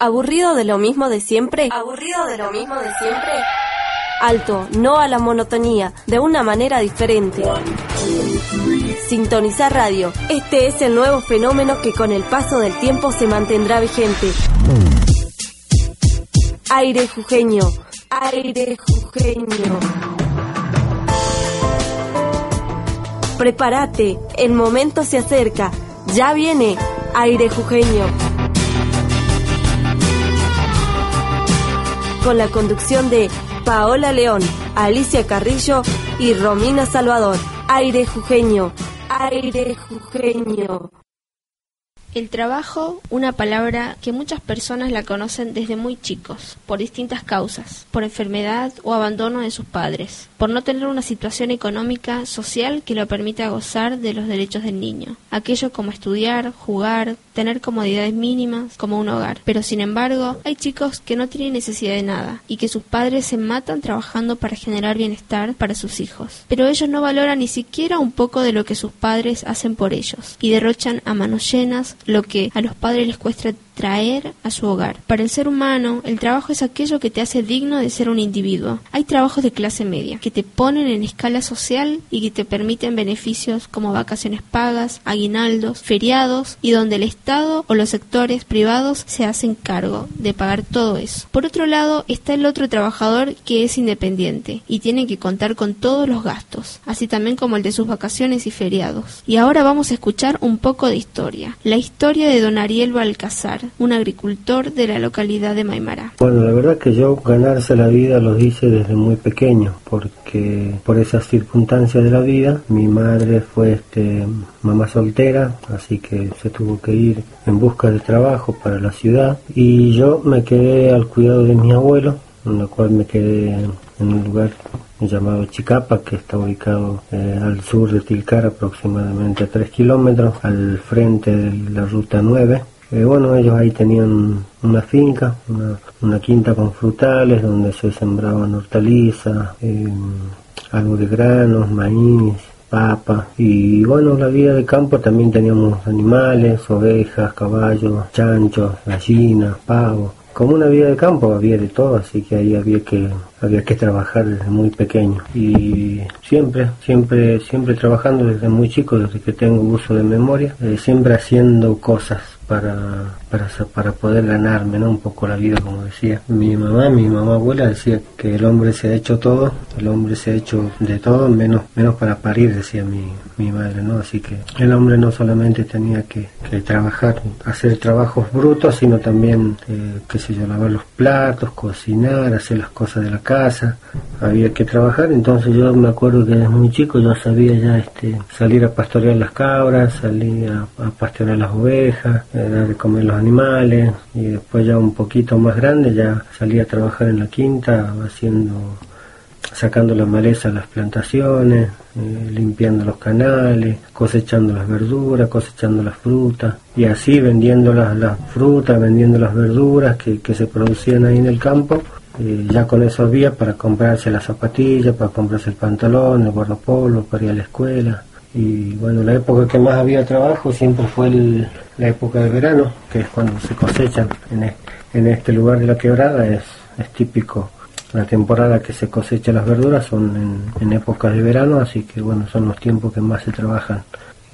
¿Aburrido de lo mismo de siempre? ¿Aburrido de lo mismo de siempre? Alto, no a la monotonía, de una manera diferente. Sintonizar radio. Este es el nuevo fenómeno que con el paso del tiempo se mantendrá vigente. Aire jujeño. Aire jujeño. Prepárate, el momento se acerca. Ya viene Aire jujeño. Con la conducción de Paola León, Alicia Carrillo y Romina Salvador. Aire jujeño, aire jujeño. El trabajo, una palabra que muchas personas la conocen desde muy chicos, por distintas causas, por enfermedad o abandono de sus padres, por no tener una situación económica, social que lo permita gozar de los derechos del niño, aquello como estudiar, jugar, tener comodidades mínimas, como un hogar. Pero sin embargo, hay chicos que no tienen necesidad de nada y que sus padres se matan trabajando para generar bienestar para sus hijos. Pero ellos no valoran ni siquiera un poco de lo que sus padres hacen por ellos y derrochan a manos llenas lo que a los padres les cuesta traer a su hogar. Para el ser humano, el trabajo es aquello que te hace digno de ser un individuo. Hay trabajos de clase media que te ponen en escala social y que te permiten beneficios como vacaciones pagas, aguinaldos, feriados y donde el Estado o los sectores privados se hacen cargo de pagar todo eso. Por otro lado, está el otro trabajador que es independiente y tiene que contar con todos los gastos, así también como el de sus vacaciones y feriados. Y ahora vamos a escuchar un poco de historia. La historia de don Ariel Balcazar, un agricultor de la localidad de Maimara. Bueno, la verdad que yo ganarse la vida lo hice desde muy pequeño, porque por esas circunstancias de la vida, mi madre fue este, mamá soltera, así que se tuvo que ir en busca de trabajo para la ciudad y yo me quedé al cuidado de mi abuelo, en lo cual me quedé en un lugar llamado Chicapa, que está ubicado eh, al sur de Tilcar, aproximadamente a 3 kilómetros, al frente de la ruta 9 eh, bueno, ellos ahí tenían una finca, una, quinta con frutales donde se sembraban hortalizas, eh, algo de granos, maíz, papa. Y bueno, la vida de campo también teníamos animales, ovejas, caballos, chanchos, gallinas, pavos. Como una vida de campo había de todo, así que ahí había que había que trabajar desde muy pequeño y siempre, siempre, siempre trabajando desde muy chico, desde que tengo uso de memoria, eh, siempre haciendo cosas para, para, para poder ganarme ¿no? un poco la vida, como decía. Mi mamá, mi mamá abuela decía que el hombre se ha hecho todo, el hombre se ha hecho de todo, menos, menos para parir, decía mi, mi madre, ¿no? Así que el hombre no solamente tenía que, trabajar, hacer trabajos brutos, sino también, eh, qué sé yo, lavar los platos, cocinar, hacer las cosas de la casa, había que trabajar, entonces yo me acuerdo que desde muy chico yo sabía ya este, salir a pastorear las cabras, salir a, pastorear las ovejas, dar de comer los animales y después ya un poquito más grande ya salía a trabajar en la quinta haciendo sacando la maleza a las plantaciones, eh, limpiando los canales, cosechando las verduras, cosechando las frutas y así vendiendo las, frutas, vendiendo las verduras que, que se producían ahí en el campo ya con eso había para comprarse las zapatillas, para comprarse el pantalón, el guardapolo, para ir a la escuela. Y bueno, la época que más había trabajo siempre fue la época de verano, que es cuando se cosechan en, en este lugar de la quebrada, es, es típico. La temporada que se cosecha las verduras son en, en épocas de verano, así que bueno, son los tiempos que más se trabajan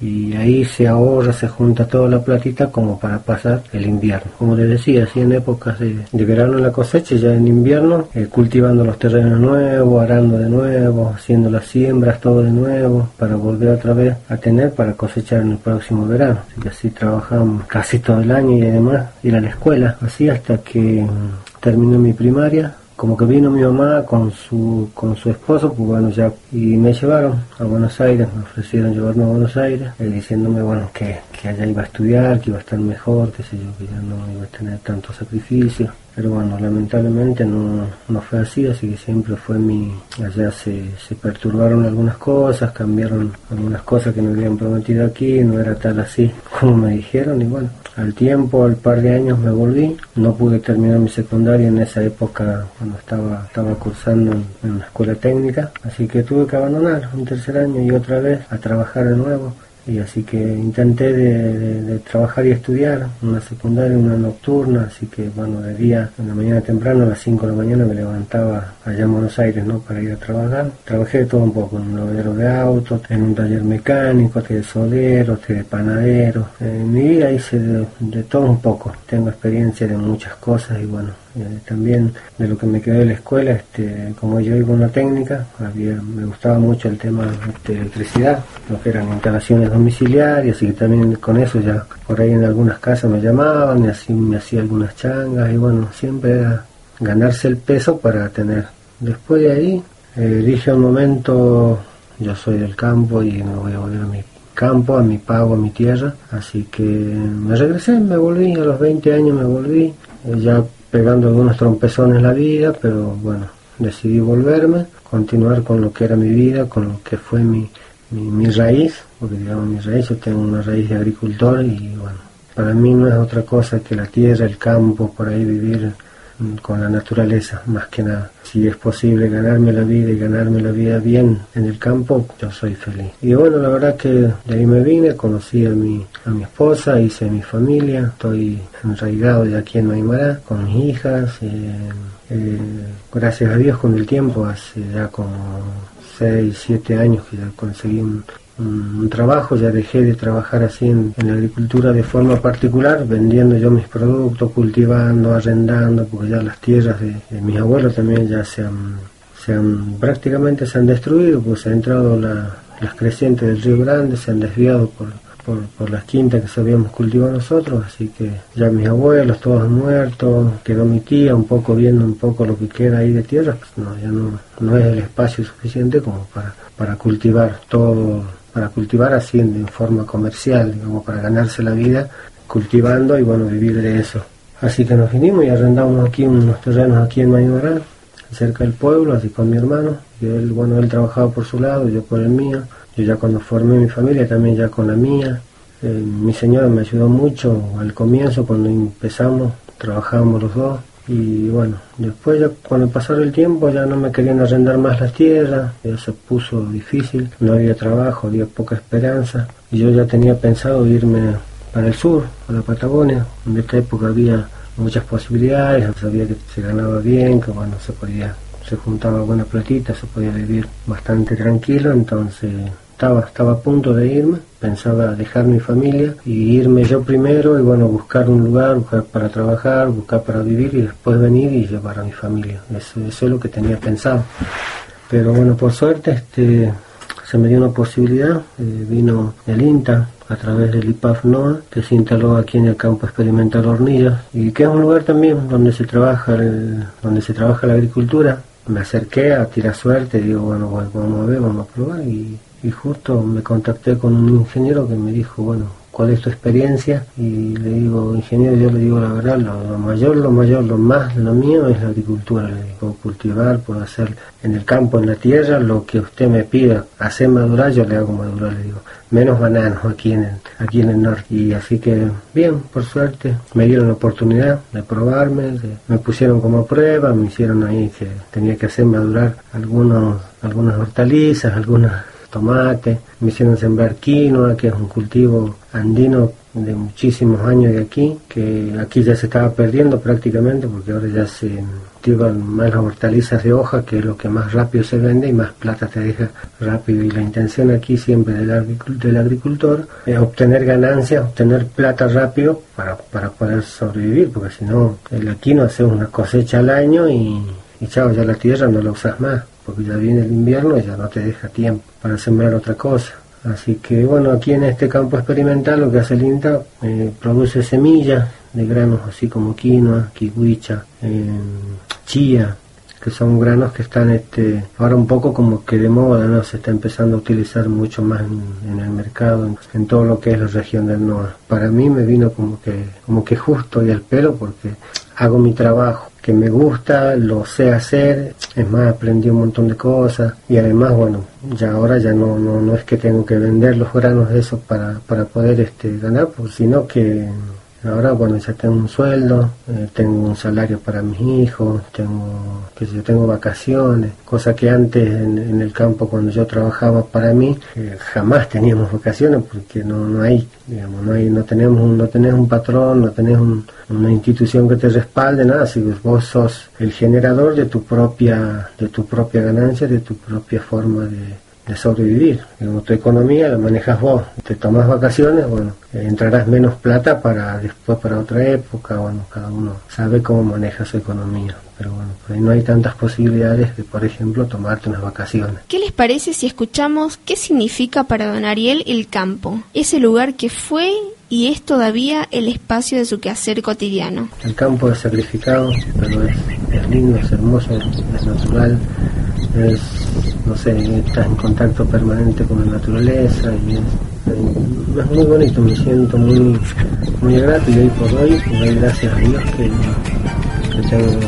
y ahí se ahorra, se junta toda la platita como para pasar el invierno. Como les decía, así en épocas de, verano en la cosecha, ya en invierno, eh, cultivando los terrenos nuevos, arando de nuevo, haciendo las siembras, todo de nuevo, para volver otra vez a tener para cosechar en el próximo verano. Así que así trabajamos casi todo el año y además ir a la escuela, así hasta que mm, terminé mi primaria como que vino mi mamá con su con su esposo, pues bueno, ya y me llevaron a Buenos Aires, me ofrecieron llevarme a Buenos Aires, eh, diciéndome, bueno, que, que allá iba a estudiar, que iba a estar mejor, que sé yo, que ya no iba a tener tanto sacrificio. Pero bueno, lamentablemente no, no fue así, así que siempre fue mi... Allá se, se perturbaron algunas cosas, cambiaron algunas cosas que me habían prometido aquí, no era tal así como me dijeron y bueno, al tiempo, al par de años me volví, no pude terminar mi secundaria en esa época cuando estaba, estaba cursando en, en una escuela técnica, así que tuve que abandonar un tercer año y otra vez a trabajar de nuevo y así que intenté de, trabajar y estudiar, una secundaria, una nocturna, así que bueno, de día, en la mañana temprano, a las 5 de la mañana me levantaba allá en Buenos Aires, ¿no? Para ir a trabajar. Trabajé de todo un poco, en un lavadero de autos, en un taller mecánico, de solero, de panadero. En mi vida hice de, de todo un poco, tengo experiencia de muchas cosas y bueno, eh, también de lo que me quedé de la escuela, este, como yo iba una técnica, había, me gustaba mucho el tema de electricidad, lo que eran instalaciones domiciliarias y también con eso ya por ahí en algunas casas me llamaban y así me hacía algunas changas y bueno, siempre era ganarse el peso para tener. Después de ahí eh, dije un momento, yo soy del campo y me voy a volver a mi campo, a mi pago, a mi tierra, así que me regresé, me volví, a los 20 años me volví, eh, ya pegando algunos trompezones la vida, pero bueno, decidí volverme, continuar con lo que era mi vida, con lo que fue mi, mi, mi, raíz, porque digamos mi raíz, yo tengo una raíz de agricultor y bueno, para mí no es otra cosa que la tierra, el campo, por ahí vivir con la naturaleza, más que nada. Si es posible ganarme la vida y ganarme la vida bien en el campo, yo soy feliz. Y bueno, la verdad que de ahí me vine, conocí a mi, a mi esposa, hice mi familia, estoy enraigado ya aquí en Maimará, con mis hijas. Eh, eh, gracias a Dios con el tiempo, hace ya como 6, 7 años que ya conseguí un, un trabajo, ya dejé de trabajar así en, en, la agricultura de forma particular, vendiendo yo mis productos, cultivando, arrendando, porque ya las tierras de, mis abuelos también ya se han, se han, prácticamente se han destruido, pues se han entrado la, las crecientes del río Grande, se han desviado por, por, por, las quintas que sabíamos cultivar nosotros, así que ya mis abuelos todos han muerto, quedó mi tía un poco viendo un poco lo que queda ahí de tierra, pues no, ya no, no es el espacio suficiente como para, para cultivar todo para cultivar así en, forma comercial, digamos, para ganarse la vida cultivando y bueno, vivir de eso. Así que nos vinimos y arrendamos aquí unos terrenos aquí en Mayoral, cerca del pueblo, así con mi hermano, y él, bueno, él trabajaba por su lado, yo por el mío, yo ya cuando formé mi familia también ya con la mía, eh, mi señora me ayudó mucho al comienzo, cuando empezamos, trabajábamos los dos, y bueno, después ya cuando pasaron el tiempo ya no me querían arrendar más las tierras, ya se puso difícil, no había trabajo, había poca esperanza. Y yo ya tenía pensado irme para el sur, a la Patagonia, en esta época había muchas posibilidades, sabía que se ganaba bien, que bueno, se podía, se juntaba buena platita, se podía vivir bastante tranquilo, entonces estaba, estaba a punto de irme, pensaba dejar mi familia y irme yo primero y bueno, buscar un lugar, buscar para trabajar, buscar para vivir y después venir y llevar a mi familia. Eso, eso es lo que tenía pensado. Pero bueno, por suerte este, se me dio una posibilidad, eh, vino el INTA a través del IPAF NOA, que se instaló aquí en el campo experimental Hornillas y que es un lugar también donde se trabaja el, donde se trabaja la agricultura. Me acerqué a tirar suerte, digo, bueno, bueno, vamos a ver, vamos a probar y justo me contacté con un ingeniero que me dijo, bueno, ¿cuál es tu experiencia? Y le digo, ingeniero, yo le digo la verdad, lo, mayor, lo mayor, lo más, lo mío es la agricultura. Le digo, cultivar, puedo hacer en el campo, en la tierra, lo que usted me pida, hacer madurar, yo le hago madurar, le digo, menos bananos aquí en el, aquí en el norte. Y así que, bien, por suerte, me dieron la oportunidad de probarme, me pusieron como prueba, me hicieron ahí que tenía que hacer madurar algunos, algunas hortalizas, algunas tomate, me hicieron sembrar quinoa, que es un cultivo andino de muchísimos años de aquí, que aquí ya se estaba perdiendo prácticamente porque ahora ya se cultivan más las hortalizas de hoja, que es lo que más rápido se vende y más plata te deja rápido. Y la intención aquí siempre del, del agricultor es obtener ganancias, obtener plata rápido para, para poder sobrevivir, porque si no, el quinoa hace una cosecha al año y, y chao, ya la tierra no la usas más porque ya viene el invierno y ya no te deja tiempo para sembrar otra cosa. Así que bueno, aquí en este campo experimental lo que hace el INTA eh, produce semillas de granos así como quinoa, kiwicha, eh, chía, que son granos que están este, ahora un poco como que de moda, ¿no? Se está empezando a utilizar mucho más en, el mercado, en, todo lo que es la región del NOA. Para mí me vino como que, como que justo y al pelo porque hago mi trabajo que me gusta, lo sé hacer, es más, aprendí un montón de cosas y además, bueno, ya ahora ya no, no, no es que tengo que vender los granos de esos para, para poder este, ganar, pues, sino que Ahora, bueno, ya tengo un sueldo, eh, tengo un salario para mis hijos, tengo, que yo tengo vacaciones, cosa que antes en, el campo cuando yo trabajaba para mí eh, jamás teníamos vacaciones porque no, no hay, digamos, no hay, no tenemos, no tenés un patrón, no tenés una institución que te respalde nada, si vos sos el generador de tu propia, de tu propia ganancia, de tu propia forma de, de sobrevivir. tu economía la manejas vos, te tomas vacaciones, bueno, entrarás menos plata para después para otra época, bueno, cada uno sabe cómo maneja su economía. Pero bueno, por ahí no hay tantas posibilidades de, por ejemplo, tomarte unas vacaciones. ¿Qué les parece si escuchamos qué significa para don Ariel el campo? Ese lugar que fue y es todavía el espacio de su quehacer cotidiano. El campo es sacrificado, pero es, es lindo, es hermoso, es natural, es no sé, estás en contacto permanente con la naturaleza y es, muy bonito, me siento muy, muy grato y hoy por hoy, doy gracias a Dios que, tengo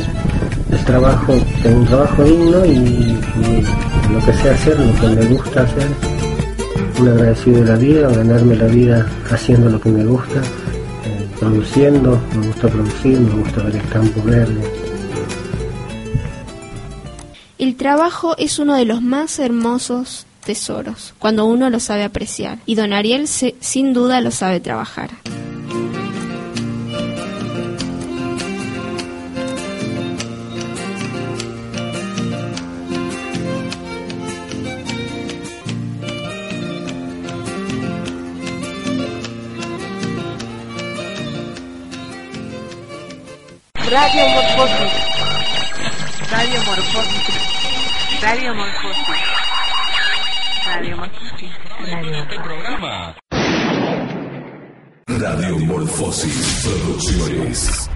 el trabajo, tengo un trabajo digno y, lo que sé hacer, lo que me gusta hacer, un agradecido de la vida, ganarme la vida haciendo lo que me gusta, eh, produciendo, me gusta producir, me gusta ver el campo verde el trabajo es uno de los más hermosos tesoros, cuando uno lo sabe apreciar, y don Ariel sin duda lo sabe trabajar. Radio Radio Morfosis. Radio Morfosis. Radio Morfosis. Radio Morfosis. Radio Morfosis Producciones.